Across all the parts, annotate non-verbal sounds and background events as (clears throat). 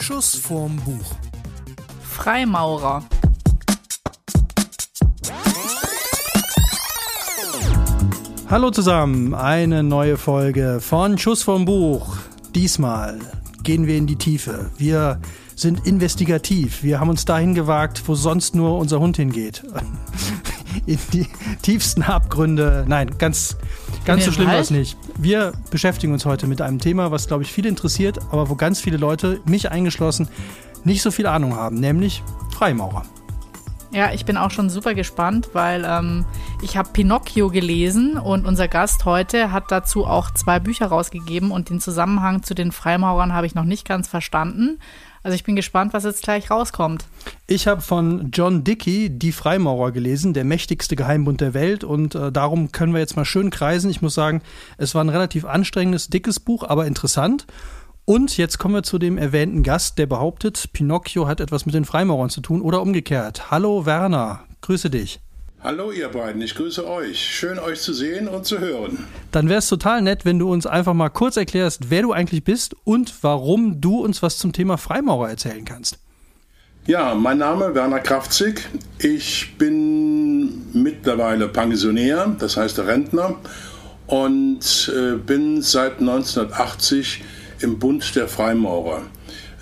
Schuss vorm Buch. Freimaurer. Hallo zusammen, eine neue Folge von Schuss vom Buch. Diesmal gehen wir in die Tiefe. Wir sind investigativ. Wir haben uns dahin gewagt, wo sonst nur unser Hund hingeht. (laughs) in die tiefsten Abgründe. Nein, ganz, ganz so schlimm war es nicht. Wir beschäftigen uns heute mit einem Thema, was, glaube ich, viele interessiert, aber wo ganz viele Leute, mich eingeschlossen, nicht so viel Ahnung haben, nämlich Freimaurer. Ja, ich bin auch schon super gespannt, weil ähm, ich habe Pinocchio gelesen und unser Gast heute hat dazu auch zwei Bücher rausgegeben und den Zusammenhang zu den Freimaurern habe ich noch nicht ganz verstanden. Also ich bin gespannt, was jetzt gleich rauskommt. Ich habe von John Dickey Die Freimaurer gelesen, der mächtigste Geheimbund der Welt. Und äh, darum können wir jetzt mal schön kreisen. Ich muss sagen, es war ein relativ anstrengendes, dickes Buch, aber interessant. Und jetzt kommen wir zu dem erwähnten Gast, der behauptet, Pinocchio hat etwas mit den Freimaurern zu tun oder umgekehrt. Hallo Werner, grüße dich. Hallo ihr beiden, ich grüße euch. Schön euch zu sehen und zu hören. Dann wäre es total nett, wenn du uns einfach mal kurz erklärst, wer du eigentlich bist und warum du uns was zum Thema Freimaurer erzählen kannst. Ja, mein Name Werner Kraftzig. Ich bin mittlerweile Pensionär, das heißt Rentner, und äh, bin seit 1980 im Bund der Freimaurer.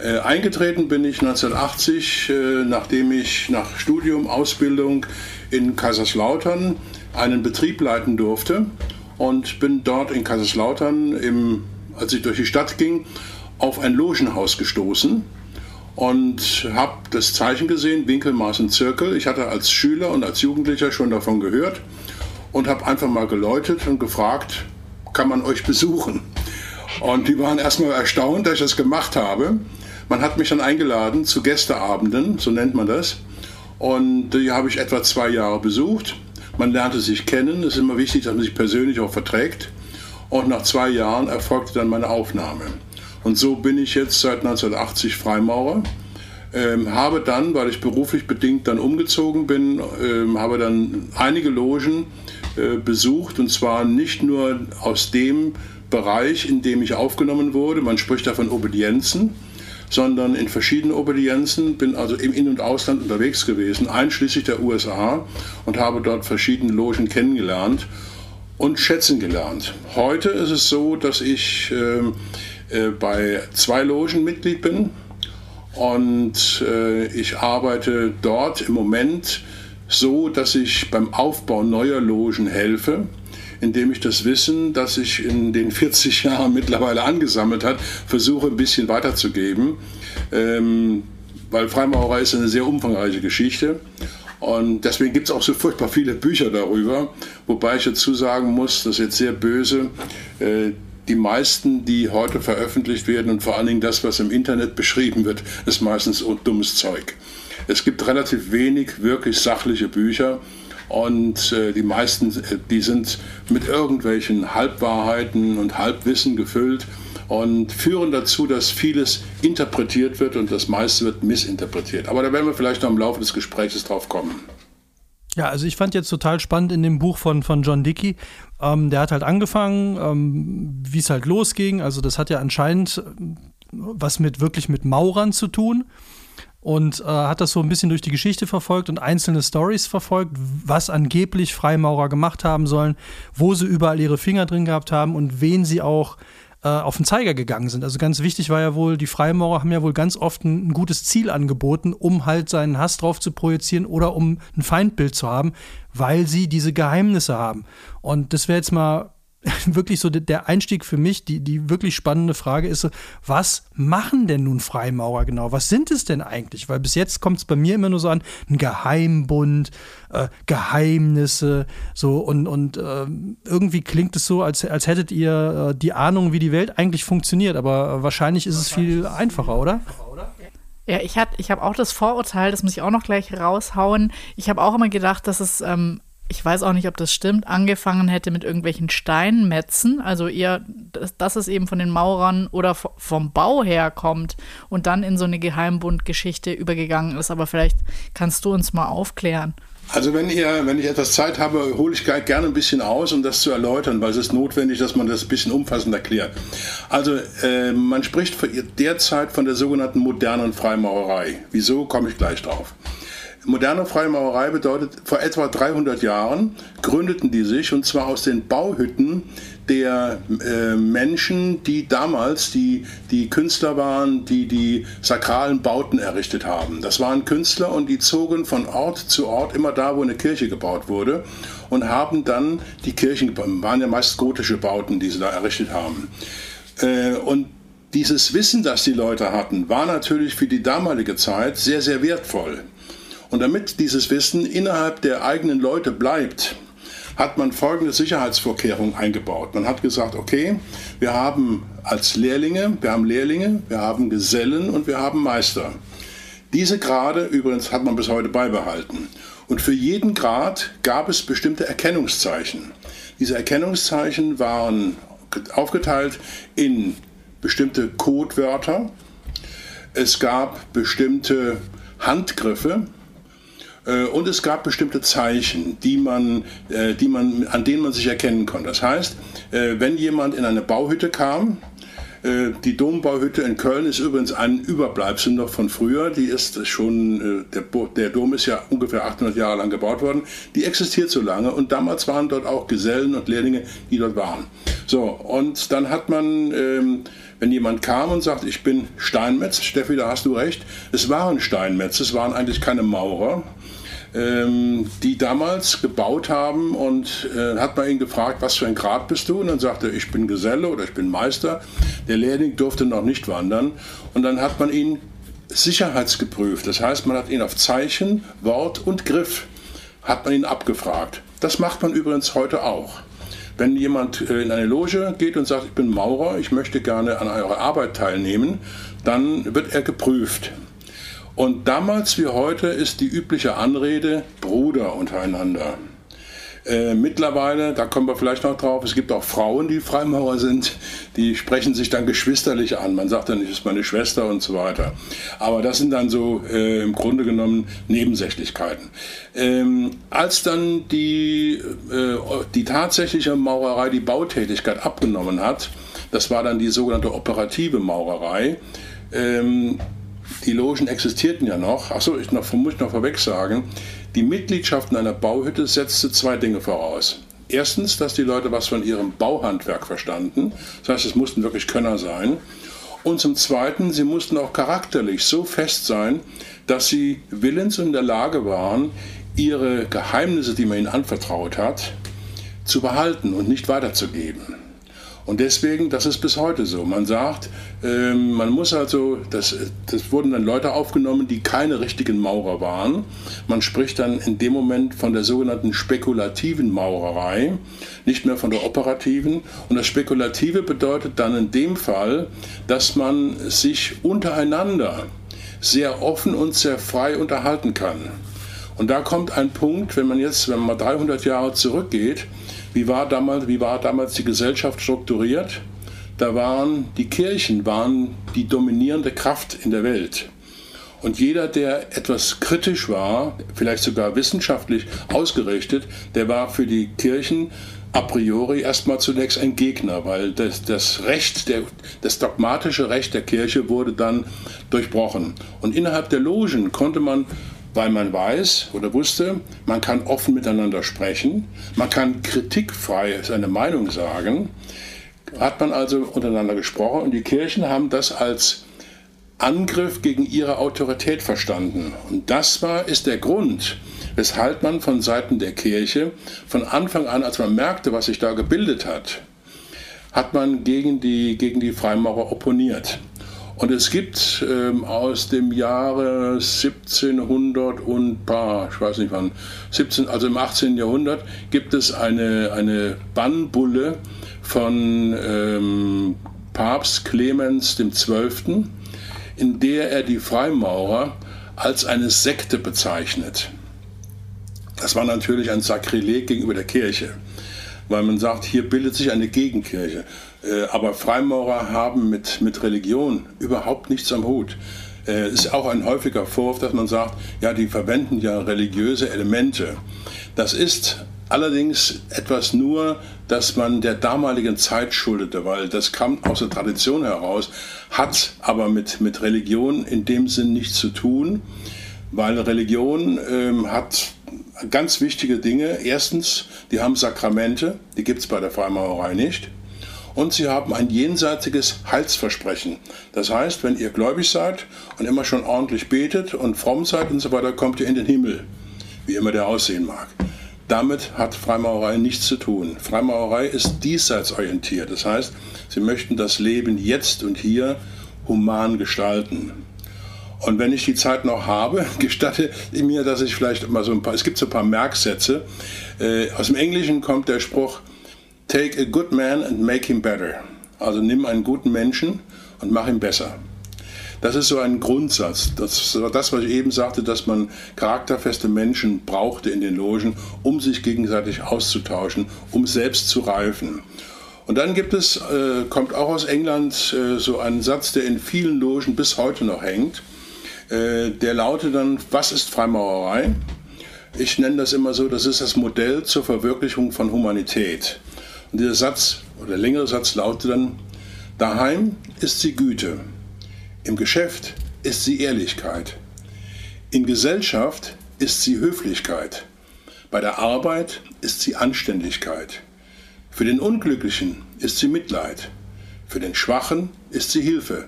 Äh, eingetreten bin ich 1980, äh, nachdem ich nach Studium, Ausbildung in Kaiserslautern einen Betrieb leiten durfte und bin dort in Kaiserslautern, im, als ich durch die Stadt ging, auf ein Logenhaus gestoßen und habe das Zeichen gesehen, Winkelmaß und Zirkel. Ich hatte als Schüler und als Jugendlicher schon davon gehört und habe einfach mal geläutet und gefragt, kann man euch besuchen? Und die waren erstmal erstaunt, dass ich das gemacht habe. Man hat mich dann eingeladen zu Gästeabenden, so nennt man das. Und die habe ich etwa zwei Jahre besucht. Man lernte sich kennen. Es ist immer wichtig, dass man sich persönlich auch verträgt. Und nach zwei Jahren erfolgte dann meine Aufnahme. Und so bin ich jetzt seit 1980 Freimaurer. Ähm, habe dann, weil ich beruflich bedingt dann umgezogen bin, ähm, habe dann einige Logen äh, besucht und zwar nicht nur aus dem Bereich, in dem ich aufgenommen wurde, man spricht da von Obedienzen, sondern in verschiedenen Obedienzen, bin also im In- und Ausland unterwegs gewesen, einschließlich der USA und habe dort verschiedene Logen kennengelernt und schätzen gelernt. Heute ist es so, dass ich äh, äh, bei zwei Logen Mitglied bin und äh, ich arbeite dort im Moment so, dass ich beim Aufbau neuer Logen helfe indem ich das Wissen, das sich in den 40 (laughs) Jahren mittlerweile angesammelt hat, versuche ein bisschen weiterzugeben. Ähm, weil Freimaurer ist eine sehr umfangreiche Geschichte. Und deswegen gibt es auch so furchtbar viele Bücher darüber. Wobei ich dazu sagen muss, das ist jetzt sehr böse, äh, die meisten, die heute veröffentlicht werden und vor allen Dingen das, was im Internet beschrieben wird, ist meistens dummes Zeug. Es gibt relativ wenig wirklich sachliche Bücher und äh, die meisten, äh, die sind mit irgendwelchen Halbwahrheiten und Halbwissen gefüllt und führen dazu, dass vieles interpretiert wird und das meiste wird missinterpretiert. Aber da werden wir vielleicht noch im Laufe des Gesprächs drauf kommen. Ja, also ich fand jetzt total spannend in dem Buch von, von John Dickey. Ähm, der hat halt angefangen, ähm, wie es halt losging. Also das hat ja anscheinend äh, was mit wirklich mit Maurern zu tun und äh, hat das so ein bisschen durch die Geschichte verfolgt und einzelne Stories verfolgt, was angeblich Freimaurer gemacht haben sollen, wo sie überall ihre Finger drin gehabt haben und wen sie auch äh, auf den Zeiger gegangen sind. Also ganz wichtig war ja wohl, die Freimaurer haben ja wohl ganz oft ein, ein gutes Ziel angeboten, um halt seinen Hass drauf zu projizieren oder um ein Feindbild zu haben, weil sie diese Geheimnisse haben. Und das wäre jetzt mal (laughs) wirklich so der Einstieg für mich, die, die wirklich spannende Frage ist so, was machen denn nun Freimaurer genau? Was sind es denn eigentlich? Weil bis jetzt kommt es bei mir immer nur so an, ein Geheimbund, äh, Geheimnisse, so und, und äh, irgendwie klingt es so, als, als hättet ihr äh, die Ahnung, wie die Welt eigentlich funktioniert, aber wahrscheinlich ist es viel einfacher, oder? Ja, ich, ich habe auch das Vorurteil, das muss ich auch noch gleich raushauen. Ich habe auch immer gedacht, dass es ähm, ich weiß auch nicht, ob das stimmt, angefangen hätte mit irgendwelchen Steinmetzen, also eher, dass, dass es eben von den Maurern oder vom Bau her kommt und dann in so eine Geheimbundgeschichte übergegangen ist. Aber vielleicht kannst du uns mal aufklären. Also wenn ihr, wenn ich etwas Zeit habe, hole ich gerne ein bisschen aus, um das zu erläutern, weil es ist notwendig, dass man das ein bisschen umfassend erklärt. Also äh, man spricht derzeit von der sogenannten modernen Freimaurerei. Wieso komme ich gleich drauf? Moderne Freimaurerei bedeutet, vor etwa 300 Jahren gründeten die sich und zwar aus den Bauhütten der äh, Menschen, die damals die, die Künstler waren, die die sakralen Bauten errichtet haben. Das waren Künstler und die zogen von Ort zu Ort, immer da, wo eine Kirche gebaut wurde und haben dann die Kirchen. Waren ja meist gotische Bauten, die sie da errichtet haben. Äh, und dieses Wissen, das die Leute hatten, war natürlich für die damalige Zeit sehr, sehr wertvoll. Und damit dieses Wissen innerhalb der eigenen Leute bleibt, hat man folgende Sicherheitsvorkehrungen eingebaut. Man hat gesagt, okay, wir haben als Lehrlinge, wir haben Lehrlinge, wir haben Gesellen und wir haben Meister. Diese Grade übrigens hat man bis heute beibehalten. Und für jeden Grad gab es bestimmte Erkennungszeichen. Diese Erkennungszeichen waren aufgeteilt in bestimmte Codewörter. Es gab bestimmte Handgriffe, und es gab bestimmte Zeichen, die man, äh, die man, an denen man sich erkennen konnte. Das heißt, äh, wenn jemand in eine Bauhütte kam, die Dombauhütte in Köln ist übrigens ein Überbleibsel noch von früher. Die ist schon, der, Dom ist ja ungefähr 800 Jahre lang gebaut worden. Die existiert so lange und damals waren dort auch Gesellen und Lehrlinge, die dort waren. So, und dann hat man, ähm, wenn jemand kam und sagt, ich bin Steinmetz, Steffi, da hast du recht, es waren Steinmetz, es waren eigentlich keine Maurer, ähm, die damals gebaut haben und äh, hat man ihn gefragt, was für ein Grad bist du? Und dann sagte er, ich bin Geselle oder ich bin Meister. Der Lehrling durfte noch nicht wandern und dann hat man ihn sicherheitsgeprüft. Das heißt, man hat ihn auf Zeichen, Wort und Griff hat man ihn abgefragt. Das macht man übrigens heute auch. Wenn jemand äh, in eine Loge geht und sagt, ich bin Maurer, ich möchte gerne an eurer Arbeit teilnehmen, dann wird er geprüft. Und damals wie heute ist die übliche Anrede Bruder untereinander. Äh, mittlerweile, da kommen wir vielleicht noch drauf, es gibt auch Frauen, die Freimaurer sind, die sprechen sich dann geschwisterlich an. Man sagt dann, ich ist meine Schwester und so weiter. Aber das sind dann so äh, im Grunde genommen Nebensächlichkeiten. Ähm, als dann die, äh, die tatsächliche Maurerei, die Bautätigkeit abgenommen hat, das war dann die sogenannte operative Maurerei, ähm, die Logen existierten ja noch. Achso, ich noch, muss ich noch vorweg sagen, die Mitgliedschaft in einer Bauhütte setzte zwei Dinge voraus. Erstens, dass die Leute was von ihrem Bauhandwerk verstanden. Das heißt, es mussten wirklich Könner sein. Und zum Zweiten, sie mussten auch charakterlich so fest sein, dass sie willens und in der Lage waren, ihre Geheimnisse, die man ihnen anvertraut hat, zu behalten und nicht weiterzugeben. Und deswegen, das ist bis heute so. Man sagt, ähm, man muss also, das, das wurden dann Leute aufgenommen, die keine richtigen Maurer waren. Man spricht dann in dem Moment von der sogenannten spekulativen Maurerei, nicht mehr von der operativen. Und das Spekulative bedeutet dann in dem Fall, dass man sich untereinander sehr offen und sehr frei unterhalten kann. Und da kommt ein Punkt, wenn man jetzt, wenn man 300 Jahre zurückgeht, wie war damals, wie war damals die Gesellschaft strukturiert? Da waren die Kirchen waren die dominierende Kraft in der Welt. Und jeder, der etwas kritisch war, vielleicht sogar wissenschaftlich ausgerichtet, der war für die Kirchen a priori erstmal zunächst ein Gegner, weil das, das Recht, der, das dogmatische Recht der Kirche wurde dann durchbrochen. Und innerhalb der Logen konnte man weil man weiß oder wusste, man kann offen miteinander sprechen, man kann kritikfrei seine Meinung sagen, hat man also untereinander gesprochen und die Kirchen haben das als Angriff gegen ihre Autorität verstanden. Und das war, ist der Grund, weshalb man von Seiten der Kirche von Anfang an, als man merkte, was sich da gebildet hat, hat man gegen die, gegen die Freimaurer opponiert. Und es gibt ähm, aus dem Jahre 1700 und paar, ich weiß nicht wann, 17, also im 18. Jahrhundert gibt es eine, eine Bannbulle von ähm, Papst Clemens XII., in der er die Freimaurer als eine Sekte bezeichnet. Das war natürlich ein Sakrileg gegenüber der Kirche, weil man sagt, hier bildet sich eine Gegenkirche. Äh, aber Freimaurer haben mit, mit Religion überhaupt nichts am Hut. äh, ist auch ein häufiger Vorwurf, dass man sagt, ja, die verwenden ja religiöse Elemente. Das ist allerdings etwas nur, das man der damaligen Zeit schuldete, weil das kam aus der Tradition heraus, hat aber mit, mit Religion in dem Sinn nichts zu tun, weil Religion ähm, hat ganz wichtige Dinge. Erstens, die haben Sakramente, die gibt es bei der Freimaurerei nicht und sie haben ein jenseitiges Heilsversprechen. Das heißt, wenn ihr gläubig seid und immer schon ordentlich betet und fromm seid und so weiter, kommt ihr in den Himmel, wie immer der aussehen mag. Damit hat Freimaurerei nichts zu tun. Freimaurerei ist diesseits orientiert. Das heißt, sie möchten das Leben jetzt und hier human gestalten. Und wenn ich die Zeit noch habe, (laughs) gestatte ich mir, dass ich vielleicht mal so ein paar, es gibt so ein paar Merksätze. Äh, aus dem Englischen kommt der Spruch, Take a good man and make him better. Also nimm einen guten Menschen und mach ihn besser. Das ist so ein Grundsatz. Das war das, was ich eben sagte, dass man charakterfeste Menschen brauchte in den Logen, um sich gegenseitig auszutauschen, um selbst zu reifen. Und dann gibt es, äh, kommt auch aus England äh, so ein Satz, der in vielen Logen bis heute noch hängt. Äh, der lautet dann, was ist Freimaurerei? Ich nenne das immer so, das ist das Modell zur Verwirklichung von Humanität. Und dieser Satz oder der längere Satz lautet dann, daheim ist sie Güte, im Geschäft ist sie Ehrlichkeit, in Gesellschaft ist sie Höflichkeit, bei der Arbeit ist sie Anständigkeit, für den Unglücklichen ist sie Mitleid, für den Schwachen ist sie Hilfe,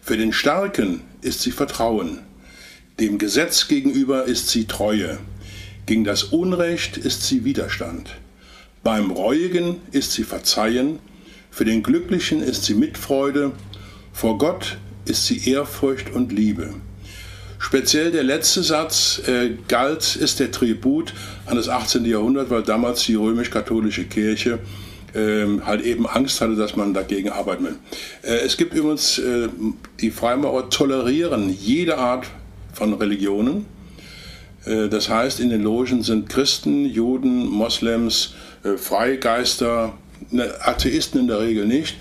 für den Starken ist sie Vertrauen, dem Gesetz gegenüber ist sie Treue, gegen das Unrecht ist sie Widerstand. Beim Reuigen ist sie Verzeihen, für den Glücklichen ist sie Mitfreude, vor Gott ist sie Ehrfurcht und Liebe. Speziell der letzte Satz äh, galt, ist der Tribut an das 18. Jahrhundert, weil damals die römisch-katholische Kirche äh, halt eben Angst hatte, dass man dagegen arbeiten will. Äh, es gibt übrigens, äh, die Freimaurer tolerieren jede Art von Religionen. Äh, das heißt, in den Logen sind Christen, Juden, Moslems, Freigeister, ne, Atheisten in der Regel nicht,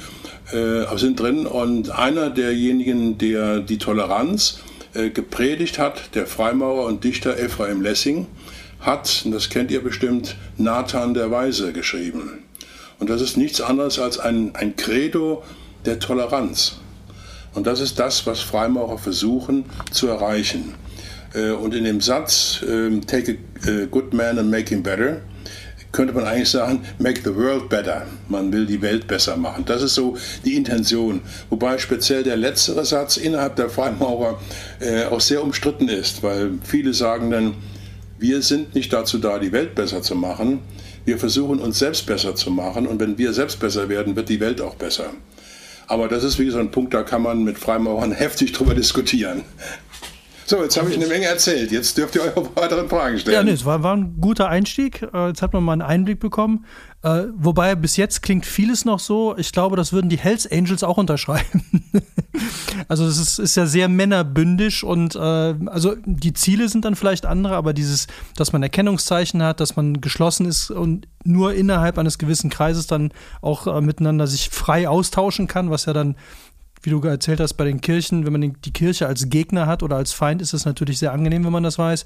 äh, sind drin. Und einer derjenigen, der die Toleranz äh, gepredigt hat, der Freimaurer und Dichter Ephraim Lessing, hat, und das kennt ihr bestimmt, Nathan der Weise geschrieben. Und das ist nichts anderes als ein, ein Credo der Toleranz. Und das ist das, was Freimaurer versuchen zu erreichen. Und in dem Satz, ähm, Take a good man and make him better, könnte man eigentlich sagen, make the world better. Man will die Welt besser machen. Das ist so die Intention. Wobei speziell der letztere Satz innerhalb der Freimaurer äh, auch sehr umstritten ist, weil viele sagen dann, wir sind nicht dazu da, die Welt besser zu machen. Wir versuchen uns selbst besser zu machen und wenn wir selbst besser werden, wird die Welt auch besser. Aber das ist wie gesagt ein Punkt, da kann man mit Freimaurern (laughs) heftig drüber diskutieren. So, jetzt habe ich eine Menge erzählt. Jetzt dürft ihr eure weiteren Fragen stellen. Ja, nee, es war, war ein guter Einstieg. Äh, jetzt hat man mal einen Einblick bekommen. Äh, wobei bis jetzt klingt vieles noch so. Ich glaube, das würden die Hells Angels auch unterschreiben. (laughs) also es ist, ist, ja sehr männerbündisch und äh, also die Ziele sind dann vielleicht andere, aber dieses, dass man Erkennungszeichen hat, dass man geschlossen ist und nur innerhalb eines gewissen Kreises dann auch äh, miteinander sich frei austauschen kann, was ja dann wie du erzählt hast, bei den Kirchen, wenn man die Kirche als Gegner hat oder als Feind, ist es natürlich sehr angenehm, wenn man das weiß.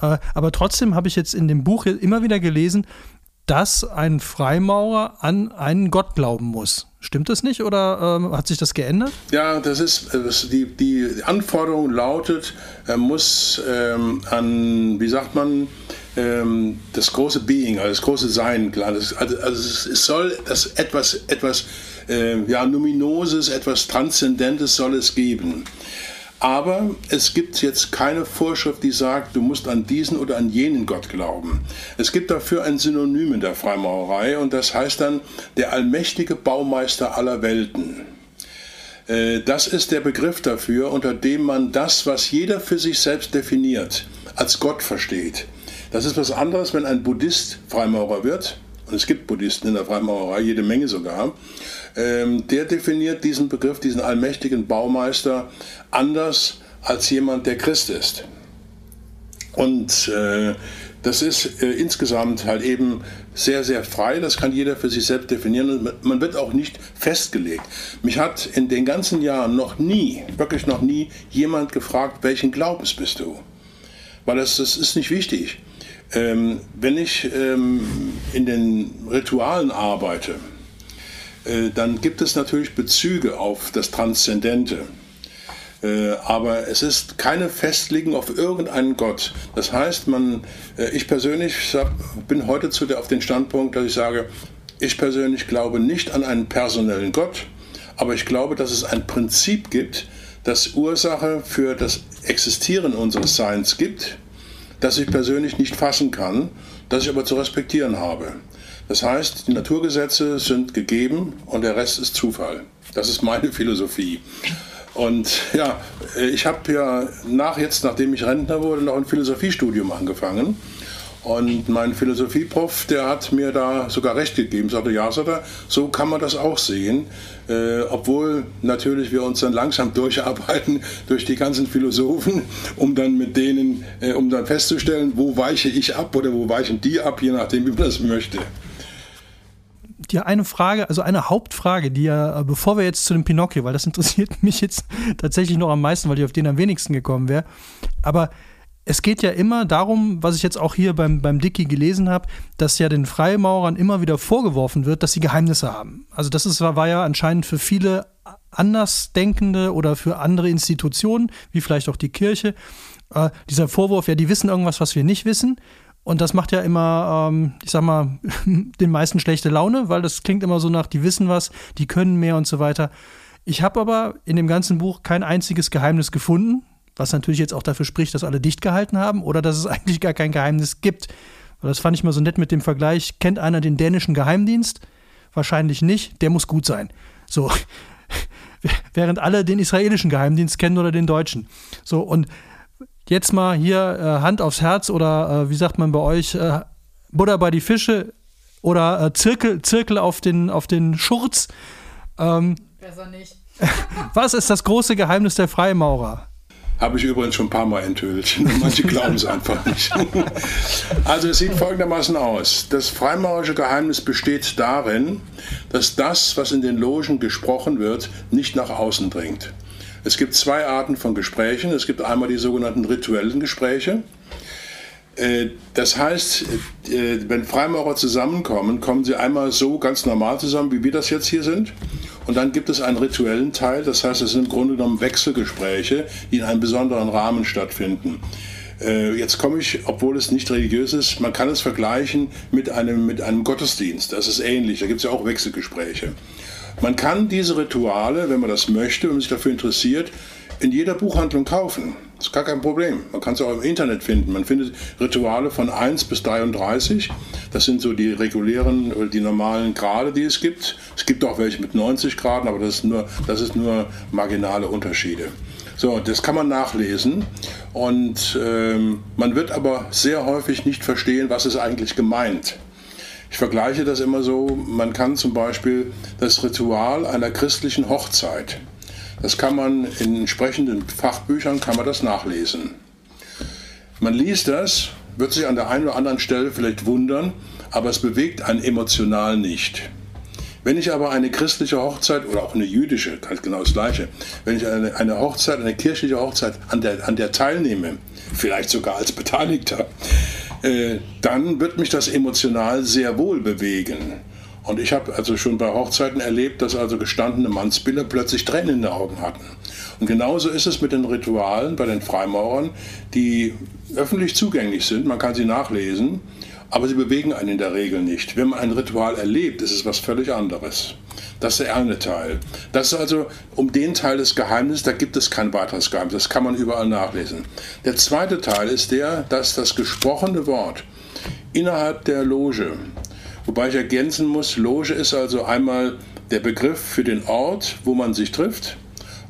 Äh, aber trotzdem habe ich jetzt in dem Buch immer wieder gelesen, dass ein Freimaurer an einen Gott glauben muss. Stimmt das nicht oder ähm, hat sich das geändert? Ja, das ist, das, die, die Anforderung lautet, er muss ähm, an, wie sagt man, ähm, das große Being, also das große Sein, klar. also, also es soll das etwas, etwas äh, ja, Numinoses, etwas Transzendentes soll es geben. Aber es gibt jetzt keine Vorschrift, die sagt, du musst an diesen oder an jenen Gott glauben. Es gibt dafür ein Synonym in der Freimaurerei und das heißt dann der allmächtige Baumeister aller Welten. Äh, das ist der Begriff dafür, unter dem man das, was jeder für sich selbst definiert, als Gott versteht. Das ist was anderes, wenn ein Buddhist Freimaurer wird, und es gibt Buddhisten in der Freimaurerei, jede Menge sogar, ähm, der definiert diesen Begriff, diesen allmächtigen Baumeister, anders als jemand, der Christ ist. Und äh, Das ist äh, insgesamt halt eben sehr, sehr frei. Das kann jeder für sich selbst definieren. Und man wird auch nicht festgelegt. Mich hat in den ganzen Jahren noch nie, wirklich noch nie, jemand gefragt, welchen Glaubens bist du? Weil das, das ist nicht wichtig. Ähm, wenn ich ähm, in den Ritualen arbeite, äh, dann gibt es natürlich Bezüge auf das Transzendente. Äh, aber es ist keine Festlegung auf irgendeinen Gott. Das heißt, man, äh, ich persönlich bin heute zu der, auf den Standpunkt, dass ich sage, ich persönlich glaube nicht an einen personellen Gott, aber ich glaube, dass es ein Prinzip gibt, das Ursache für das Existieren unseres Seins gibt, das ich persönlich nicht fassen kann, das ich aber zu respektieren habe. Das heißt, die Naturgesetze sind gegeben und der Rest ist Zufall. Das ist meine (laughs) Philosophie. Und ja, ich habe ja nach jetzt, nachdem ich Rentner wurde, noch ein Philosophiestudium angefangen. Und mein Philosophieprof, der hat mir da sogar recht gegeben, sagte, ja, sagt er, so kann man das auch sehen. Äh, obwohl natürlich wir uns dann langsam durcharbeiten (laughs) durch die ganzen Philosophen, um dann mit denen, äh, um dann festzustellen, wo weiche ich ab oder wo weichen die ab, je nachdem, wie man das möchte dir eine Frage, also eine Hauptfrage, die ja, äh, bevor wir jetzt zu dem Pinocchio, weil das interessiert (laughs) mich jetzt tatsächlich noch am meisten, weil ich auf den am wenigsten gekommen wäre. Aber es geht ja immer darum, was ich jetzt auch hier beim, beim Dicky gelesen habe, dass ja den Freimaurern immer wieder vorgeworfen wird, dass sie Geheimnisse haben. Also das ist, war ja anscheinend für viele Andersdenkende oder für andere Institutionen, wie vielleicht auch die Kirche, äh, dieser Vorwurf, ja, die wissen irgendwas, was wir nicht wissen. Und das macht ja immer, ähm, ich sag mal, (laughs) den meisten schlechte Laune, weil das klingt immer so nach, die wissen was, die können mehr und so weiter. Ich habe aber in dem ganzen Buch kein einziges Geheimnis gefunden, was natürlich jetzt auch dafür spricht, dass alle dicht gehalten haben oder dass es (laughs) eigentlich gar kein Geheimnis gibt. Weil das fand ich mal so nett mit dem Vergleich. Kennt einer den dänischen Geheimdienst? Wahrscheinlich nicht. Der muss gut sein. So. (laughs) Während alle den israelischen Geheimdienst kennen oder den deutschen. So, und jetzt mal hier äh, Hand aufs Herz oder äh, wie sagt man bei euch, äh, Butter bei die Fische oder äh, Zirkel, Zirkel auf den, auf den Schurz. Ähm, Besser nicht. (laughs) was ist das große Geheimnis der Freimaurer? Habe ich übrigens schon ein paar Mal enthüllt. (laughs) Manche glauben es einfach nicht. (laughs) Also es sieht folgendermaßen aus. Das freimaurische Geheimnis besteht darin, dass das, was in den Logen gesprochen wird, nicht nach außen dringt. Es gibt zwei Arten von Gesprächen. Es gibt einmal die sogenannten rituellen Gespräche. Äh, das heißt, äh, wenn Freimaurer zusammenkommen, kommen sie einmal so ganz normal zusammen, wie wir das jetzt hier sind. Und dann gibt es einen rituellen Teil, das heißt, es sind im Grunde genommen Wechselgespräche, die in einem besonderen Rahmen stattfinden. Äh, jetzt komme ich, obwohl es nicht religiös ist, man kann es vergleichen mit einem, mit einem Gottesdienst. Das ist ähnlich, da gibt es ja auch Wechselgespräche. Man kann diese Rituale, wenn man das möchte, wenn man sich dafür interessiert, in jeder Buchhandlung kaufen. Ist gar kein Problem. Man kann es auch im Internet finden. Man findet Rituale von 1 bis 33. Das sind so die regulären oder die normalen Grade, die es gibt. Es gibt auch welche mit 90 Graden, aber das ist nur, das ist nur marginale Unterschiede. So, das kann man nachlesen und ähm, man wird aber sehr häufig nicht verstehen, was ist eigentlich gemeint. Ich vergleiche das immer so, man kann zum Beispiel das Ritual einer christlichen Hochzeit, das kann man in entsprechenden Fachbüchern, kann man das nachlesen. Man liest das, wird sich an der einen oder anderen Stelle vielleicht wundern, aber es bewegt einen emotional nicht. Wenn ich aber eine christliche Hochzeit oder auch eine jüdische, halt genau das gleiche, wenn ich eine, eine Hochzeit, eine kirchliche Hochzeit an der, an der teilnehme, vielleicht sogar als Beteiligter, äh, dann wird mich das emotional sehr wohl bewegen. Und ich habe also schon bei Hochzeiten erlebt, dass also gestandene Mannsbilder plötzlich Tränen in den Augen hatten. Und genauso ist es mit den Ritualen bei den Freimaurern, die öffentlich zugänglich sind, man kann sie nachlesen, aber sie bewegen einen in der Regel nicht. Wenn man ein Ritual erlebt, ist es was völlig anderes. Das ist der eine Teil. Das ist also um den Teil des Geheimnisses, da gibt es kein weiteres Geheimnis, das kann man überall nachlesen. Der zweite Teil ist der, dass das gesprochene Wort innerhalb der Loge, wobei ich ergänzen muss, Loge ist also einmal der Begriff für den Ort, wo man sich trifft,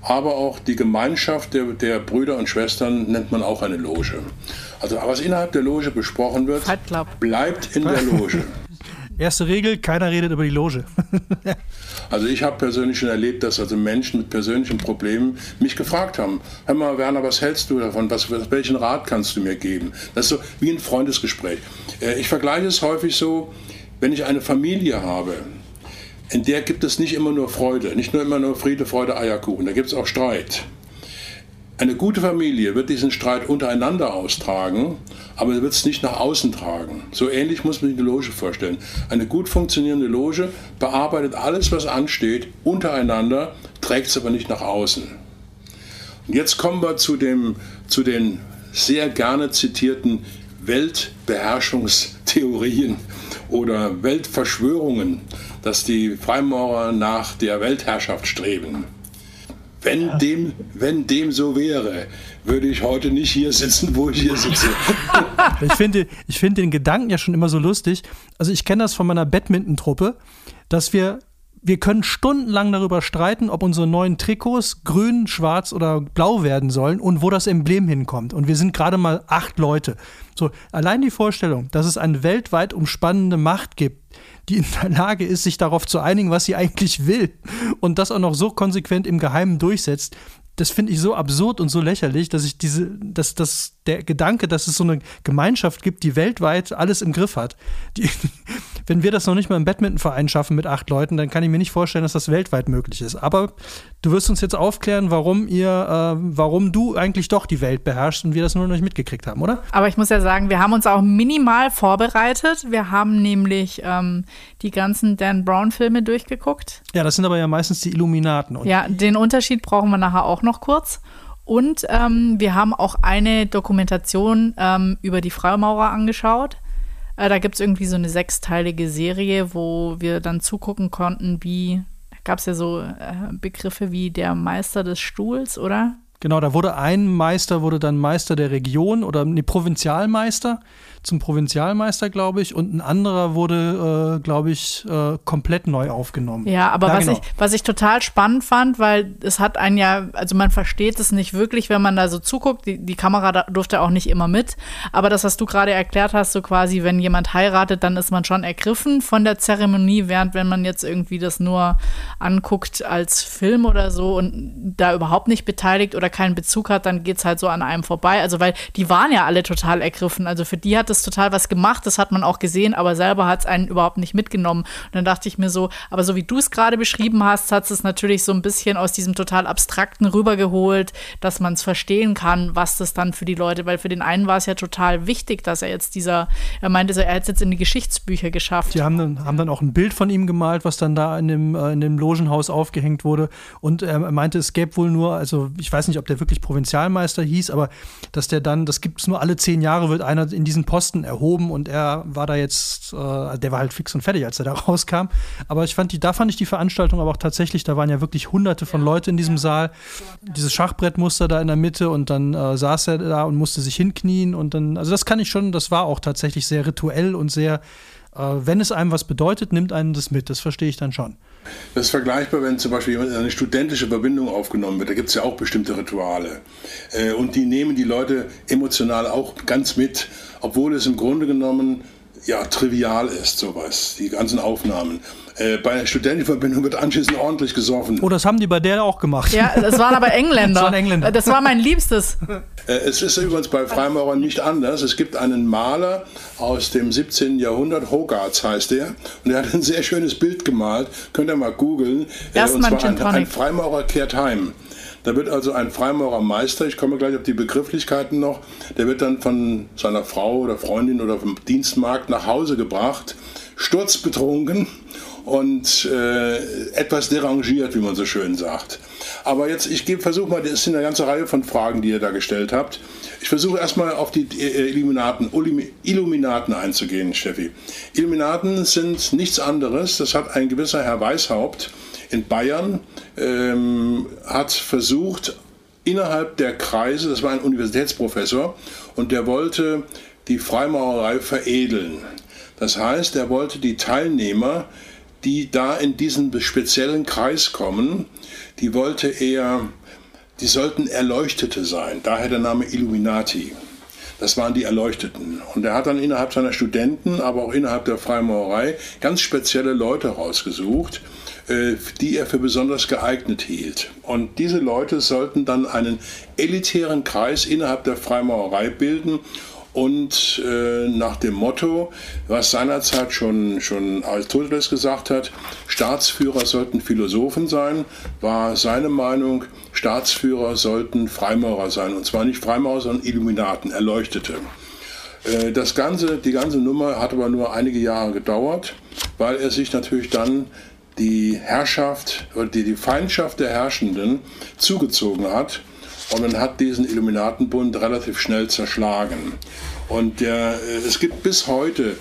aber auch die Gemeinschaft der, der Brüder und Schwestern nennt man auch eine Loge. Also was innerhalb der Loge besprochen wird, bleibt in der Loge. (laughs) Erste Regel, keiner redet über die Loge. (laughs) also ich habe persönlich schon erlebt, dass also Menschen mit persönlichen Problemen mich gefragt haben, hör mal Werner, was hältst du davon, was, welchen Rat kannst du mir geben? Das ist so wie ein Freundesgespräch. Äh, ich vergleiche es häufig so, wenn ich eine Familie habe, in der gibt es nicht immer nur Freude, nicht nur immer nur Friede, Freude, Eierkuchen, da gibt es auch Streit. Eine gute Familie wird diesen Streit untereinander austragen, aber wird es nicht nach außen tragen. So ähnlich muss man sich eine Loge vorstellen. Eine gut funktionierende Loge bearbeitet alles, was ansteht, untereinander, trägt es aber nicht nach außen. Und jetzt kommen wir zu, dem, zu den sehr gerne zitierten Weltbeherrschungstheorien oder Weltverschwörungen, dass die Freimaurer nach der Weltherrschaft streben. Wenn, ja. dem, wenn dem so wäre, würde ich heute nicht hier sitzen, wo ich hier sitze. (laughs) ich finde ich find den Gedanken ja schon immer so lustig. Also ich kenne das von meiner Badminton-Truppe, dass wir wir können stundenlang darüber streiten, ob unsere neuen Trikots grün, schwarz oder blau werden sollen und wo das Emblem hinkommt. Und wir sind gerade mal acht Leute. So, allein die Vorstellung, dass es eine weltweit umspannende Macht gibt, die in der Lage ist, sich darauf zu einigen, was sie eigentlich will und das auch noch so konsequent im Geheimen durchsetzt, das finde ich so absurd und so lächerlich, dass ich diese, dass, dass der Gedanke, dass es so eine Gemeinschaft gibt, die weltweit alles im Griff hat. Die, (laughs) wenn wir das noch nicht mal im Badmintonverein schaffen mit acht Leuten, dann kann ich mir nicht vorstellen, dass das weltweit möglich ist. Aber du wirst uns jetzt aufklären, warum ihr, äh, warum du eigentlich doch die Welt beherrschst und wir das nur noch nicht mitgekriegt haben, oder? Aber ich muss ja sagen, wir haben uns auch minimal vorbereitet. Wir haben nämlich ähm, die ganzen Dan Brown-Filme durchgeguckt. Ja, das sind aber ja meistens die Illuminaten. ja, den Unterschied brauchen wir nachher auch noch kurz. Und ähm, wir haben auch eine Dokumentation ähm, über die Freimaurer angeschaut. Äh, da gibt es irgendwie so eine sechsteilige Serie, wo wir dann zugucken konnten, wie, gab es ja so äh, Begriffe wie der Meister des Stuhls, oder? Genau, da wurde ein Meister, wurde dann Meister der Region oder nee, Provinzialmeister zum Provinzialmeister, glaube ich, und ein anderer wurde, äh, glaube ich, äh, komplett neu aufgenommen. Ja, aber ja, was, genau. ich, was ich total spannend fand, weil es hat einen ja, also man versteht es nicht wirklich, wenn man da so zuguckt. Die, die Kamera durfte auch nicht immer mit. Aber das, was du gerade erklärt hast, so quasi, wenn jemand heiratet, dann ist man schon ergriffen von der Zeremonie, während wenn man jetzt irgendwie das nur anguckt als Film oder so und da überhaupt nicht beteiligt oder keinen Bezug hat, dann geht es halt so an einem vorbei. Also, weil die waren ja alle total ergriffen. Also für die hat es total was gemacht, das hat man auch gesehen, aber selber hat es einen überhaupt nicht mitgenommen. Und dann dachte ich mir so, aber so wie du es gerade beschrieben hast, hat es natürlich so ein bisschen aus diesem total abstrakten rübergeholt, dass man es verstehen kann, was das dann für die Leute, weil für den einen war es ja total wichtig, dass er jetzt dieser, er meinte so, er hat es jetzt in die Geschichtsbücher geschafft. Die haben dann, haben dann auch ein Bild von ihm gemalt, was dann da in dem, äh, in dem Logenhaus aufgehängt wurde. Und er meinte, es gäbe wohl nur, also ich weiß nicht, ob der wirklich Provinzialmeister hieß, aber dass der dann, das gibt es nur alle zehn Jahre, wird einer in diesen Posten Posten erhoben und er war da jetzt, äh, der war halt fix und fertig, als er da (laughs) rauskam. Aber ich fand die, da fand ich die Veranstaltung aber auch tatsächlich, da waren ja wirklich hunderte von Leuten in diesem Saal. Dieses Schachbrettmuster da in der Mitte und dann äh, saß er da und musste sich hinknien und dann, also das kann ich schon, das war auch tatsächlich sehr rituell und sehr, wenn es einem was bedeutet, nimmt einen das mit, das verstehe ich dann schon. Das ist vergleichbar, wenn zum Beispiel eine studentische Verbindung aufgenommen wird. Da gibt es ja auch bestimmte Rituale. Äh, und die nehmen die Leute emotional auch ganz mit, obwohl es im Grunde genommen ja trivial ist, sowas, die ganzen Aufnahmen. Äh, bei der Studentenverbindung wird anschließend ordentlich gesoffen. Oh, das haben die bei der auch gemacht. Ja, das waren aber (laughs) Engländer. das waren Engländer. Das war mein Liebstes. Äh, es ist übrigens bei Freimaurern nicht anders. Es gibt einen Maler aus dem 17. Jahrhundert, Hogarth heißt er, und er hat ein sehr schönes Bild gemalt. Könnt ihr mal googeln. Äh, und zwar ein, ein Freimaurer kehrt heim. Da wird also ein Freimaurermeister, ich komme gleich auf die Begrifflichkeiten noch, der wird dann von seiner Frau oder Freundin oder vom Dienstmarkt nach Hause gebracht, sturzbetrunken und äh, etwas derangiert, wie man so schön sagt. Aber jetzt, ich versuche mal, das sind eine ganze Reihe von Fragen, die ihr da gestellt habt. Ich versuche erstmal auf die äh, Illuminaten, Illuminaten einzugehen, Steffi. Illuminaten sind nichts anderes, das hat ein gewisser Herr Weishaupt in Bayern, ähm, hat versucht, innerhalb der Kreise, das war ein Universitätsprofessor, und der wollte die Freimaurerei veredeln. Das heißt, er wollte die Teilnehmer die da in diesen speziellen Kreis kommen, die wollte er, die sollten Erleuchtete sein, daher der Name Illuminati. Das waren die Erleuchteten. Und er hat dann innerhalb seiner Studenten, aber auch innerhalb der Freimaurerei ganz spezielle Leute rausgesucht, äh, die er für besonders geeignet hielt. Und diese Leute sollten dann einen elitären Kreis innerhalb der Freimaurerei bilden und äh, nach dem Motto, was seinerzeit schon, schon Aristoteles gesagt hat, Staatsführer sollten Philosophen sein, war seine Meinung, Staatsführer sollten Freimaurer sein. Und zwar nicht Freimaurer, sondern Illuminaten, Erleuchtete. Äh, das ganze, die ganze Nummer hat aber nur einige Jahre gedauert, weil er sich natürlich dann die Herrschaft oder die, die Feindschaft der Herrschenden zugezogen hat und man hat diesen Illuminatenbund relativ schnell zerschlagen. Und der, äh, es gibt bis heute,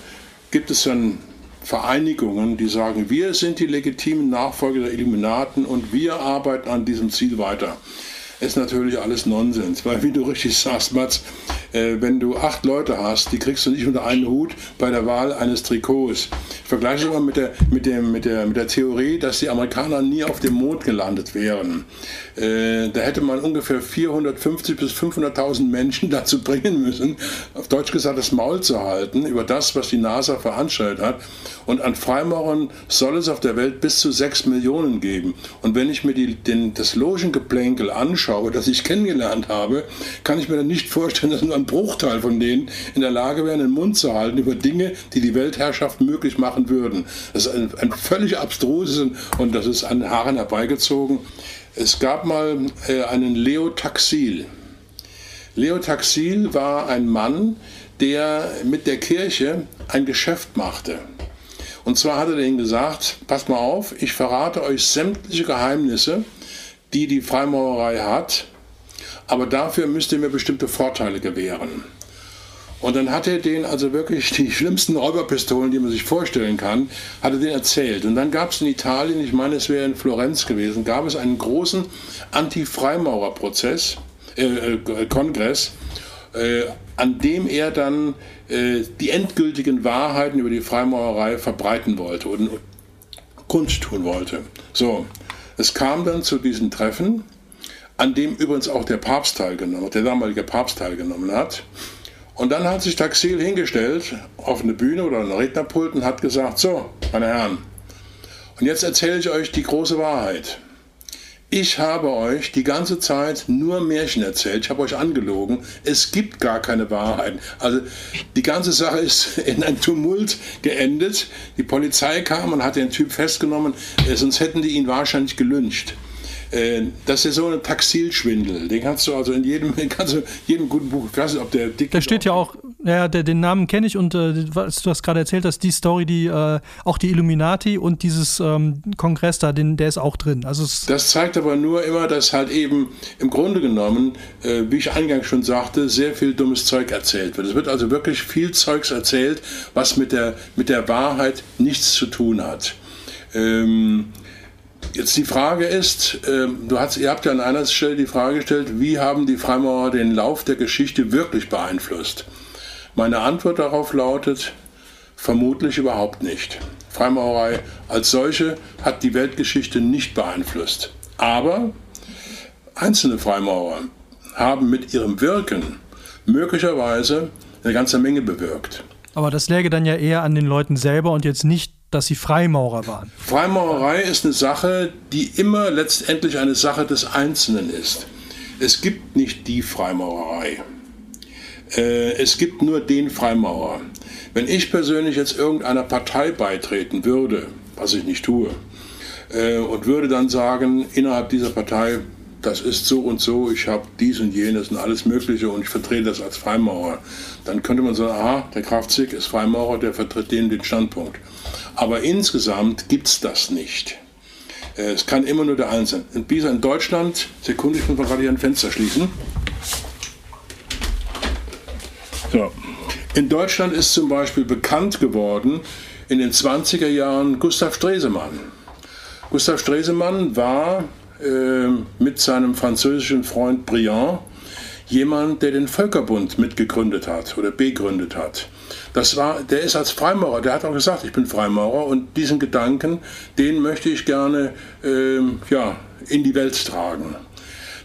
gibt es dann Vereinigungen, die sagen, wir sind die legitimen Nachfolger der Illuminaten und wir arbeiten an diesem Ziel weiter ist natürlich alles Nonsens. Weil, wie du richtig sagst, Mats, äh, wenn du acht Leute hast, die kriegst du nicht unter einen Hut bei der Wahl eines Trikots. Ich vergleiche das mal mit der, mit, dem, mit, der, mit der Theorie, dass die Amerikaner nie auf dem Mond gelandet wären. Äh, da hätte man ungefähr 450.000 bis 500.000 Menschen (laughs) dazu bringen müssen, auf Deutsch gesagt, das Maul zu halten über das, was die NASA veranstaltet hat. Und an Freimaurern soll es auf der Welt bis zu 6 Millionen geben. Und wenn ich mir die, den, das Logengeplänkel anschaue, das ich kennengelernt habe, kann ich mir dann nicht vorstellen, dass nur ein Bruchteil von denen in der Lage wären, den Mund zu halten über Dinge, die die Weltherrschaft möglich machen würden. Das ist ein, ein völlig abstruses und das ist an Haaren herbeigezogen. Es gab mal äh, einen Leo Taxil. Leo Taxil war ein Mann, der mit der Kirche ein Geschäft machte. Und zwar hat er denen gesagt, passt mal auf, ich verrate euch sämtliche Geheimnisse, die die Freimaurerei hat, aber dafür müsst ihr mir bestimmte Vorteile gewähren. Und dann hat er denen also wirklich die schlimmsten Räuberpistolen, die man sich vorstellen kann, hat er denen erzählt. Und dann gab es in Italien, ich meine es wäre in Florenz gewesen, gab es einen großen Anti-Freimaurerprozess, äh, äh, Kongress, äh, an dem er dann äh, die endgültigen Wahrheiten über die Freimaurerei verbreiten wollte und kundtun wollte. So, es kam dann zu diesen Treffen, an dem übrigens auch der Papst teilgenommen der damalige Papst teilgenommen hat. Und dann hat sich Taxil hingestellt auf eine Bühne oder ein Rednerpult und hat gesagt, so, meine Herren, und jetzt erzähle ich euch die große Wahrheit. Ich habe euch die ganze Zeit nur Märchen erzählt. Ich habe euch angelogen. Es gibt gar keine Wahrheit. Also die ganze Sache ist (laughs) in ein Tumult geendet. Die Polizei kam und hat den Typ festgenommen. Sonst hätten die ihn wahrscheinlich gelyncht. Äh, das ist so ein Taxilschwindel. Den kannst du also in jedem, (laughs) kannst du jedem guten Buch, ich weiß nicht, ob der dick Da steht ja auch, ja, der, den Namen kenne ich und äh, was du hast gerade erzählt hast, die Story, die äh, auch die Illuminati und dieses ähm, Kongress da, den, der ist auch drin. Also das zeigt aber nur immer, dass halt eben im Grunde genommen, äh, wie ich eingangs schon sagte, sehr viel dummes Zeug erzählt wird. Es wird also wirklich viel Zeugs erzählt, was mit der, mit der Wahrheit nichts zu tun hat. Ähm, Jetzt die Frage ist, äh, du hast, ihr habt ja an einer Stelle die Frage gestellt, wie haben die Freimaurer den Lauf der Geschichte wirklich beeinflusst? Meine Antwort darauf lautet, vermutlich überhaupt nicht. Freimaurerei als solche hat die Weltgeschichte nicht beeinflusst. Aber einzelne Freimaurer haben mit ihrem Wirken möglicherweise eine ganze Menge bewirkt. Aber das läge dann ja eher an den Leuten selber und jetzt nicht dass sie Freimaurer waren. Freimaurerei ist eine Sache, die immer letztendlich eine Sache des Einzelnen ist. Es gibt nicht die Freimaurerei. Äh, es gibt nur den Freimaurer. Wenn ich persönlich jetzt irgendeiner Partei beitreten würde, was ich nicht tue, äh, und würde dann sagen, innerhalb dieser Partei, das ist so und so, ich habe dies und jenes und alles Mögliche und ich vertrete das als Freimaurer, dann könnte man sagen, aha, der Graf Zick ist Freimaurer, der vertritt den, den Standpunkt. Aber insgesamt gibt es das nicht. Äh, es kann immer nur der Einzelne. Und wie in Deutschland, Sekunde, ich muss mal gerade hier ein Fenster schließen. So. In Deutschland ist zum Beispiel bekannt geworden in den 20er Jahren Gustav Stresemann. Gustav Stresemann war äh, mit seinem französischen Freund Briand jemand, der den Völkerbund mitgegründet hat oder begründet hat. Das war, der ist als Freimaurer, der hat auch gesagt, ich bin Freimaurer und diesen Gedanken, den möchte ich gerne ähm, ja, in die Welt tragen.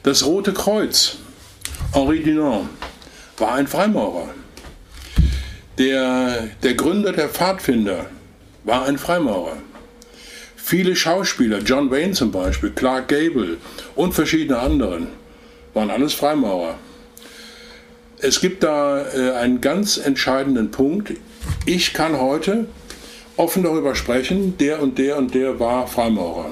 Das Rote Kreuz, Henri Dunant, war ein Freimaurer. Der, der Gründer der Pfadfinder war ein Freimaurer. Viele Schauspieler, John Wayne zum Beispiel, Clark Gable und verschiedene anderen, waren alles Freimaurer. Es gibt da äh, einen ganz entscheidenden Punkt. Ich kann heute offen darüber sprechen, der und der und der war Freimaurer.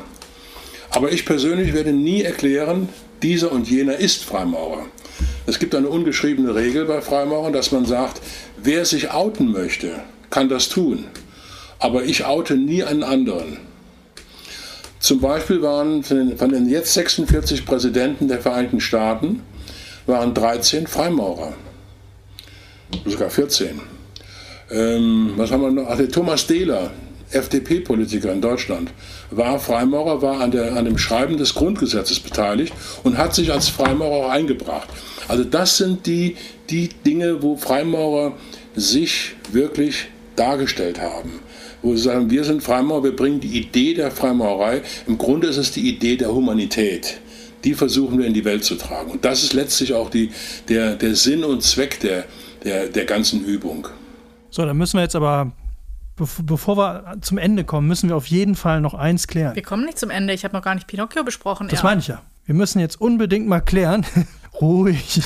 Aber ich persönlich werde nie erklären, dieser und jener ist Freimaurer. Es gibt eine ungeschriebene Regel bei Freimaurern, dass man sagt, wer sich outen möchte, kann das tun. Aber ich oute nie einen anderen. Zum Beispiel waren von den jetzt 46 Präsidenten der Vereinigten Staaten waren 13 Freimaurer. Sogar 14. Ähm, was haben wir noch? Ach, der Thomas Dehler, FDP-Politiker in Deutschland, war Freimaurer, war an, der, an dem Schreiben des Grundgesetzes beteiligt und hat sich als Freimaurer auch eingebracht. Also das sind die, die Dinge, wo Freimaurer sich wirklich dargestellt haben. Wo sie sagen, wir sind Freimaurer, wir bringen die Idee der Freimaurerei. Im Grunde ist es die Idee der Humanität. Die versuchen wir in die Welt zu tragen. Und das ist letztlich auch die, der, der Sinn und Zweck der, der, der ganzen Übung. So, dann müssen wir jetzt aber bevor wir zum Ende kommen, müssen wir auf jeden Fall noch eins klären. Wir kommen nicht zum Ende. Ich habe noch gar nicht Pinocchio besprochen. Das ja. meine ich ja. Wir müssen jetzt unbedingt mal klären. (laughs) Ruhig.